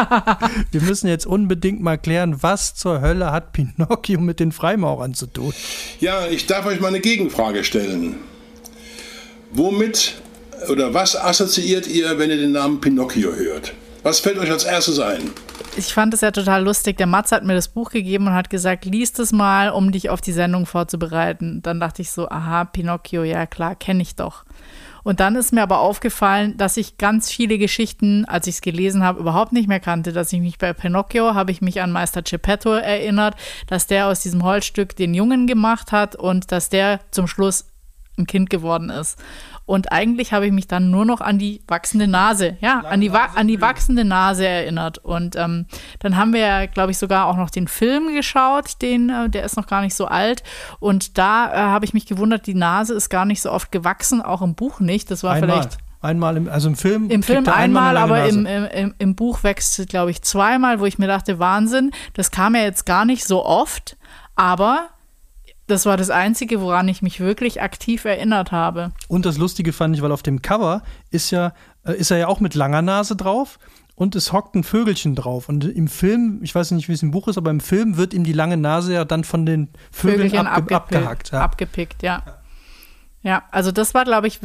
(laughs) wir müssen jetzt unbedingt mal klären, was zur Hölle hat Pinocchio mit den Freimaurern zu tun? Ja, ich darf euch mal eine Gegenfrage stellen. Womit oder was assoziiert ihr, wenn ihr den Namen Pinocchio hört? Was fällt euch als erstes ein? Ich fand es ja total lustig. Der Matz hat mir das Buch gegeben und hat gesagt, liest es mal, um dich auf die Sendung vorzubereiten. Dann dachte ich so, aha, Pinocchio, ja klar, kenne ich doch. Und dann ist mir aber aufgefallen, dass ich ganz viele Geschichten, als ich es gelesen habe, überhaupt nicht mehr kannte. Dass ich mich bei Pinocchio habe ich mich an Meister Geppetto erinnert, dass der aus diesem Holzstück den Jungen gemacht hat und dass der zum Schluss ein Kind geworden ist. Und eigentlich habe ich mich dann nur noch an die wachsende Nase, ja, an die, an die wachsende Nase erinnert. Und ähm, dann haben wir ja, glaube ich, sogar auch noch den Film geschaut, den, äh, der ist noch gar nicht so alt. Und da äh, habe ich mich gewundert, die Nase ist gar nicht so oft gewachsen, auch im Buch nicht. Das war einmal. vielleicht. Einmal, im, also im Film. Im Film einmal, aber im, im, im Buch wächst, glaube ich, zweimal, wo ich mir dachte, Wahnsinn, das kam ja jetzt gar nicht so oft, aber das war das Einzige, woran ich mich wirklich aktiv erinnert habe. Und das Lustige fand ich, weil auf dem Cover ist ja, äh, ist er ja auch mit langer Nase drauf und es hockt ein Vögelchen drauf. Und im Film, ich weiß nicht, wie es im Buch ist, aber im Film wird ihm die lange Nase ja dann von den Vögeln abge abgehackt. Ja. Abgepickt, ja. Ja, also das war, glaube ich,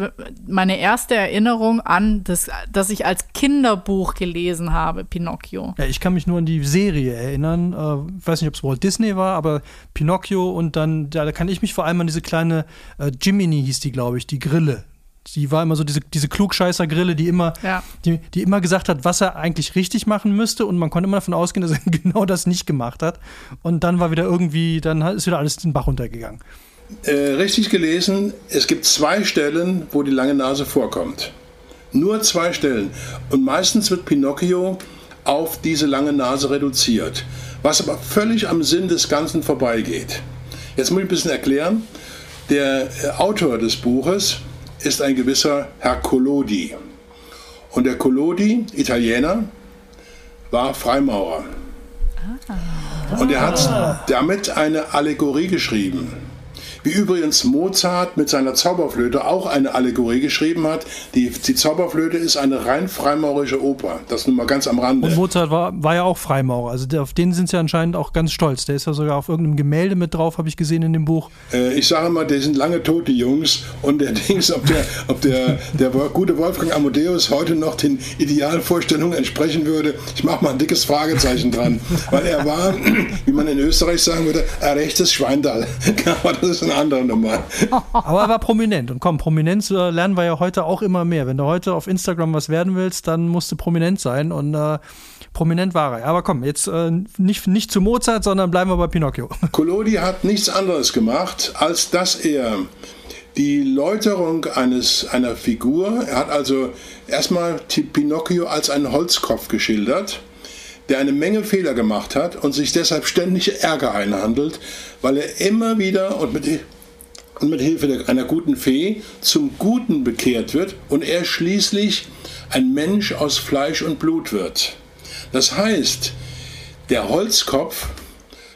meine erste Erinnerung an, das, dass ich als Kinderbuch gelesen habe, Pinocchio. Ja, ich kann mich nur an die Serie erinnern. Äh, ich weiß nicht, ob es Walt Disney war, aber Pinocchio und dann, ja, da kann ich mich vor allem an diese kleine äh, Jiminy hieß die, glaube ich, die Grille. Sie war immer so diese, diese Klugscheißer-Grille, die immer, ja. die, die immer gesagt hat, was er eigentlich richtig machen müsste und man konnte immer davon ausgehen, dass er (laughs) genau das nicht gemacht hat. Und dann war wieder irgendwie, dann ist wieder alles den Bach runtergegangen. Äh, richtig gelesen, es gibt zwei Stellen, wo die lange Nase vorkommt. Nur zwei Stellen. Und meistens wird Pinocchio auf diese lange Nase reduziert, was aber völlig am Sinn des Ganzen vorbeigeht. Jetzt muss ich ein bisschen erklären. Der äh, Autor des Buches ist ein gewisser Herr Collodi. Und der Collodi, Italiener, war Freimaurer. Ah. Und er hat damit eine Allegorie geschrieben wie übrigens Mozart mit seiner Zauberflöte auch eine Allegorie geschrieben hat. Die, die Zauberflöte ist eine rein freimaurische Oper. Das nun mal ganz am Rande. Und Mozart war, war ja auch Freimaurer. Also auf den sind sie anscheinend auch ganz stolz. Der ist ja sogar auf irgendeinem Gemälde mit drauf, habe ich gesehen in dem Buch. Äh, ich sage mal, die sind lange tot, die Jungs. Und der (laughs) Dings, ob der, ob der, der gute Wolfgang Amadeus heute noch den Idealvorstellungen entsprechen würde, ich mache mal ein dickes Fragezeichen dran. Weil er war, (clears throat) wie man in Österreich sagen würde, ein rechtes Schweindal. (laughs) Das ist ein andere Nummer. (laughs) Aber er war prominent. Und komm, Prominenz äh, lernen wir ja heute auch immer mehr. Wenn du heute auf Instagram was werden willst, dann musst du prominent sein. Und äh, prominent war er. Aber komm, jetzt äh, nicht, nicht zu Mozart, sondern bleiben wir bei Pinocchio. (laughs) Collodi hat nichts anderes gemacht, als dass er die Läuterung eines, einer Figur, er hat also erstmal Pinocchio als einen Holzkopf geschildert der eine Menge Fehler gemacht hat und sich deshalb ständig Ärger einhandelt, weil er immer wieder und mit, und mit Hilfe einer guten Fee zum Guten bekehrt wird und er schließlich ein Mensch aus Fleisch und Blut wird. Das heißt, Der Holzkopf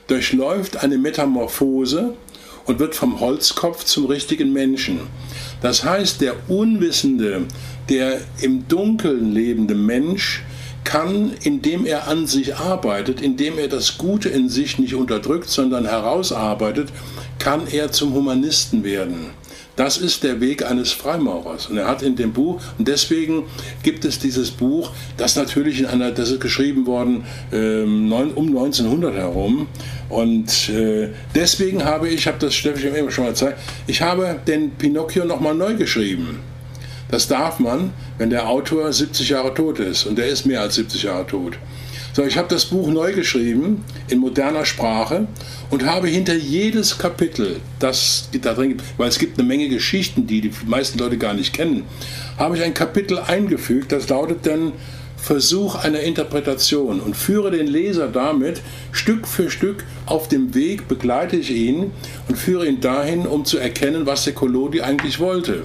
durchläuft eine Metamorphose und wird vom Holzkopf zum richtigen Menschen. Das heißt, der Unwissende, der im Dunkeln lebende Mensch kann, indem er an sich arbeitet, indem er das Gute in sich nicht unterdrückt, sondern herausarbeitet, kann er zum Humanisten werden. Das ist der Weg eines Freimaurers. Und er hat in dem Buch, und deswegen gibt es dieses Buch, das natürlich in einer, das ist geschrieben worden ähm, um 1900 herum. Und äh, deswegen habe ich, habe das Steffi schon mal gezeigt, ich habe den Pinocchio nochmal neu geschrieben. Das darf man, wenn der Autor 70 Jahre tot ist. Und der ist mehr als 70 Jahre tot. So, ich habe das Buch neu geschrieben in moderner Sprache und habe hinter jedes Kapitel, das da drin weil es gibt eine Menge Geschichten, die die meisten Leute gar nicht kennen, habe ich ein Kapitel eingefügt, das lautet dann Versuch einer Interpretation und führe den Leser damit Stück für Stück auf dem Weg, begleite ich ihn und führe ihn dahin, um zu erkennen, was der Collodi eigentlich wollte.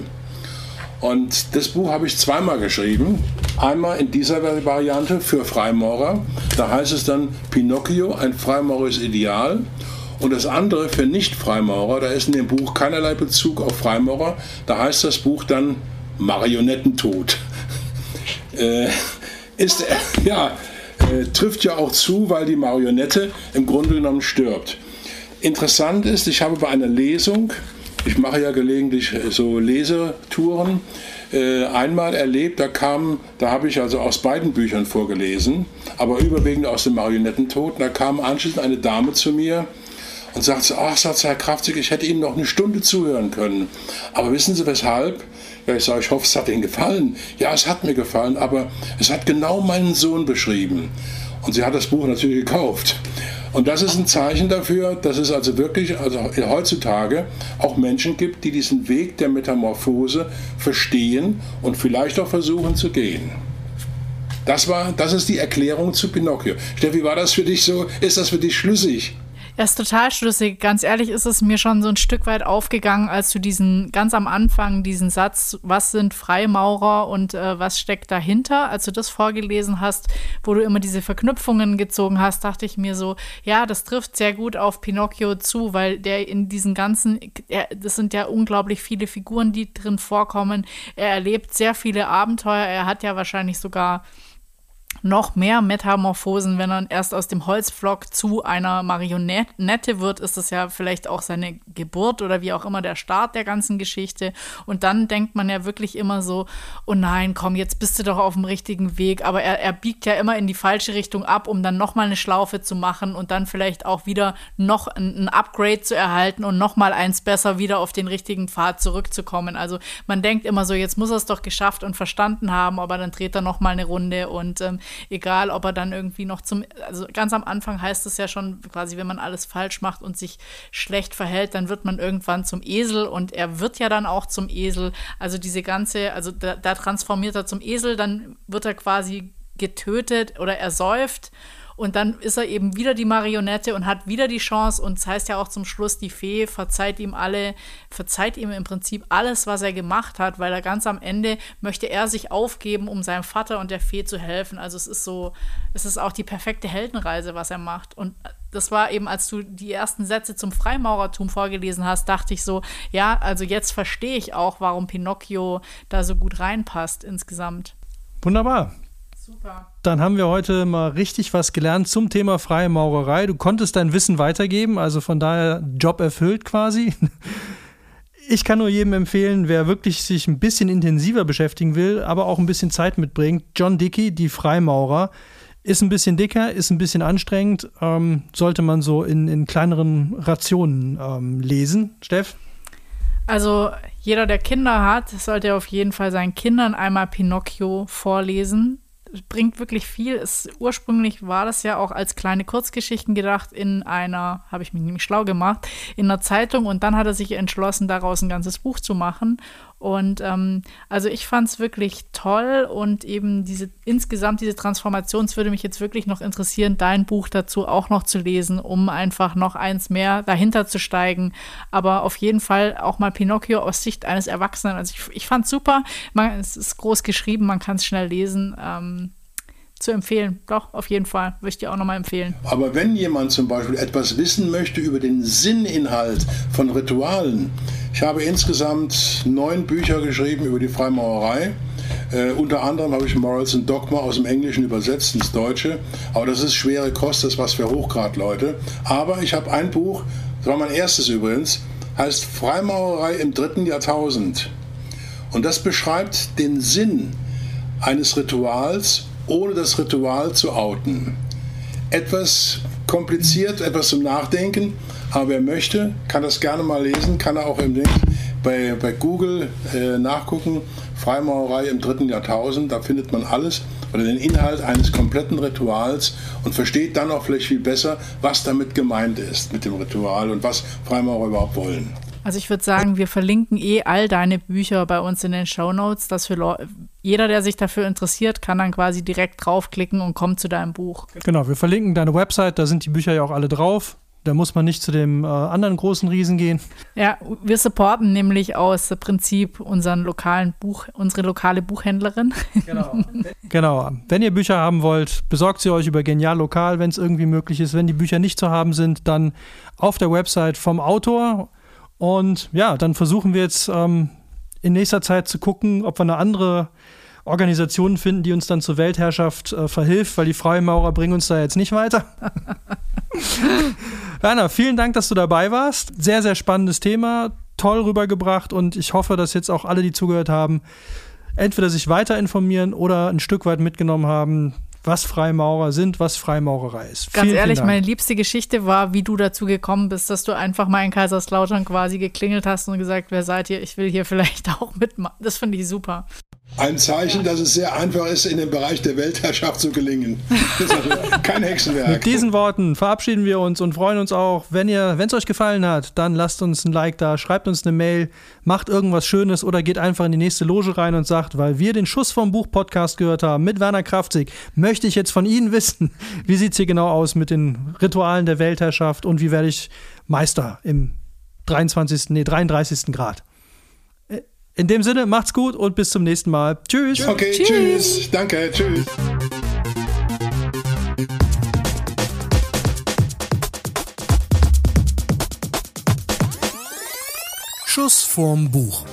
Und das Buch habe ich zweimal geschrieben. Einmal in dieser Variante für Freimaurer. Da heißt es dann Pinocchio, ein Freimaureres Ideal. Und das andere für Nicht-Freimaurer, da ist in dem Buch keinerlei Bezug auf Freimaurer. Da heißt das Buch dann Marionettentod. (laughs) äh, ist, (laughs) ja, äh, trifft ja auch zu, weil die Marionette im Grunde genommen stirbt. Interessant ist, ich habe bei einer Lesung ich mache ja gelegentlich so Lesetouren. Äh, einmal erlebt, da kam, da habe ich also aus beiden Büchern vorgelesen, aber überwiegend aus dem Marionettentod. Da kam anschließend eine Dame zu mir und sagte, ach, sagt Herr Kraftzig, ich hätte Ihnen noch eine Stunde zuhören können. Aber wissen Sie weshalb? Ja, ich sage, ich hoffe, es hat Ihnen gefallen. Ja, es hat mir gefallen, aber es hat genau meinen Sohn beschrieben. Und sie hat das Buch natürlich gekauft. Und das ist ein Zeichen dafür, dass es also wirklich also heutzutage auch Menschen gibt, die diesen Weg der Metamorphose verstehen und vielleicht auch versuchen zu gehen. Das, war, das ist die Erklärung zu Pinocchio. Steffi, war das für dich so? Ist das für dich schlüssig? Er ist total schlüssig. Ganz ehrlich ist es mir schon so ein Stück weit aufgegangen, als du diesen ganz am Anfang diesen Satz, was sind Freimaurer und äh, was steckt dahinter, als du das vorgelesen hast, wo du immer diese Verknüpfungen gezogen hast, dachte ich mir so, ja, das trifft sehr gut auf Pinocchio zu, weil der in diesen ganzen, er, das sind ja unglaublich viele Figuren, die drin vorkommen. Er erlebt sehr viele Abenteuer. Er hat ja wahrscheinlich sogar noch mehr Metamorphosen, wenn er erst aus dem Holzflock zu einer Marionette wird, ist das ja vielleicht auch seine Geburt oder wie auch immer der Start der ganzen Geschichte. Und dann denkt man ja wirklich immer so, oh nein, komm, jetzt bist du doch auf dem richtigen Weg. Aber er, er biegt ja immer in die falsche Richtung ab, um dann nochmal eine Schlaufe zu machen und dann vielleicht auch wieder noch ein, ein Upgrade zu erhalten und nochmal eins besser wieder auf den richtigen Pfad zurückzukommen. Also man denkt immer so, jetzt muss er es doch geschafft und verstanden haben, aber dann dreht er nochmal eine Runde und ähm, egal ob er dann irgendwie noch zum, also ganz am Anfang heißt es ja schon quasi, wenn man alles falsch macht und sich schlecht verhält, dann wird man irgendwann zum Esel und er wird ja dann auch zum Esel. Also diese ganze, also da, da transformiert er zum Esel, dann wird er quasi getötet oder ersäuft und dann ist er eben wieder die Marionette und hat wieder die Chance. Und es das heißt ja auch zum Schluss, die Fee verzeiht ihm alle, verzeiht ihm im Prinzip alles, was er gemacht hat, weil er ganz am Ende möchte er sich aufgeben, um seinem Vater und der Fee zu helfen. Also es ist so, es ist auch die perfekte Heldenreise, was er macht. Und das war eben, als du die ersten Sätze zum Freimaurertum vorgelesen hast, dachte ich so, ja, also jetzt verstehe ich auch, warum Pinocchio da so gut reinpasst insgesamt. Wunderbar. Super. Dann haben wir heute mal richtig was gelernt zum Thema freie Maurerei. Du konntest dein Wissen weitergeben, also von daher Job erfüllt quasi. (laughs) Ich kann nur jedem empfehlen, wer wirklich sich ein bisschen intensiver beschäftigen will, aber auch ein bisschen Zeit mitbringt. John Dickey, die Freimaurer, ist ein bisschen dicker, ist ein bisschen anstrengend, ähm, sollte man so in, in kleineren Rationen ähm, lesen. Steff? Also jeder, der Kinder hat, sollte auf jeden Fall seinen Kindern einmal Pinocchio vorlesen bringt wirklich viel. Es, ursprünglich war das ja auch als kleine Kurzgeschichten gedacht in einer, habe ich mich nämlich schlau gemacht, in einer Zeitung und dann hat er sich entschlossen, daraus ein ganzes Buch zu machen. Und ähm, also ich fand es wirklich toll und eben diese insgesamt diese Transformation, es würde mich jetzt wirklich noch interessieren, dein Buch dazu auch noch zu lesen, um einfach noch eins mehr dahinter zu steigen. Aber auf jeden Fall auch mal Pinocchio aus Sicht eines Erwachsenen. Also ich, ich fand es super. Man, es ist groß geschrieben, man kann es schnell lesen. Ähm, zu empfehlen. Doch, auf jeden Fall. Würde ich dir auch nochmal empfehlen. Aber wenn jemand zum Beispiel etwas wissen möchte über den Sinninhalt von Ritualen, ich habe insgesamt neun Bücher geschrieben über die Freimaurerei. Äh, unter anderem habe ich Morals and Dogma aus dem Englischen übersetzt ins Deutsche. Aber das ist schwere Kost, das ist was für Hochgrad-Leute. Aber ich habe ein Buch, das war mein erstes übrigens, heißt Freimaurerei im dritten Jahrtausend. Und das beschreibt den Sinn eines Rituals, ohne das Ritual zu outen. Etwas kompliziert, etwas zum Nachdenken, aber wer möchte, kann das gerne mal lesen, kann er auch im Link bei, bei Google äh, nachgucken. Freimaurerei im dritten Jahrtausend, da findet man alles oder den Inhalt eines kompletten Rituals und versteht dann auch vielleicht viel besser, was damit gemeint ist mit dem Ritual und was Freimaurer überhaupt wollen. Also ich würde sagen, wir verlinken eh all deine Bücher bei uns in den Show Notes, dass für jeder, der sich dafür interessiert, kann dann quasi direkt draufklicken und kommt zu deinem Buch. Genau, wir verlinken deine Website, da sind die Bücher ja auch alle drauf. Da muss man nicht zu dem äh, anderen großen Riesen gehen. Ja, wir supporten nämlich aus Prinzip unseren lokalen Buch, unsere lokale Buchhändlerin. Genau. (laughs) genau. Wenn ihr Bücher haben wollt, besorgt sie euch über Genial Lokal, wenn es irgendwie möglich ist. Wenn die Bücher nicht zu haben sind, dann auf der Website vom Autor und ja, dann versuchen wir jetzt ähm, in nächster Zeit zu gucken, ob wir eine andere Organisation finden, die uns dann zur Weltherrschaft äh, verhilft, weil die Freimaurer bringen uns da jetzt nicht weiter. (laughs) Werner, vielen Dank, dass du dabei warst. Sehr, sehr spannendes Thema, toll rübergebracht und ich hoffe, dass jetzt auch alle, die zugehört haben, entweder sich weiter informieren oder ein Stück weit mitgenommen haben, was Freimaurer sind, was Freimaurerei ist. Ganz vielen, ehrlich, vielen meine liebste Geschichte war, wie du dazu gekommen bist, dass du einfach mal in Kaiserslautern quasi geklingelt hast und gesagt, wer seid ihr? Ich will hier (laughs) vielleicht auch mitmachen. Das finde ich super. Ein Zeichen, dass es sehr einfach ist, in den Bereich der Weltherrschaft zu gelingen. Das ist also (laughs) kein Hexenwerk. Mit diesen Worten verabschieden wir uns und freuen uns auch, wenn ihr, wenn es euch gefallen hat, dann lasst uns ein Like da, schreibt uns eine Mail, macht irgendwas Schönes oder geht einfach in die nächste Loge rein und sagt, weil wir den Schuss vom Buch Podcast gehört haben mit Werner Kraftzig, möchte ich jetzt von Ihnen wissen, (laughs) wie sieht es hier genau aus mit den Ritualen der Weltherrschaft und wie werde ich Meister im 23., nee, 33. Grad. In dem Sinne, macht's gut und bis zum nächsten Mal. Tschüss. Okay, tschüss. tschüss. Danke, tschüss. Schuss vorm Buch.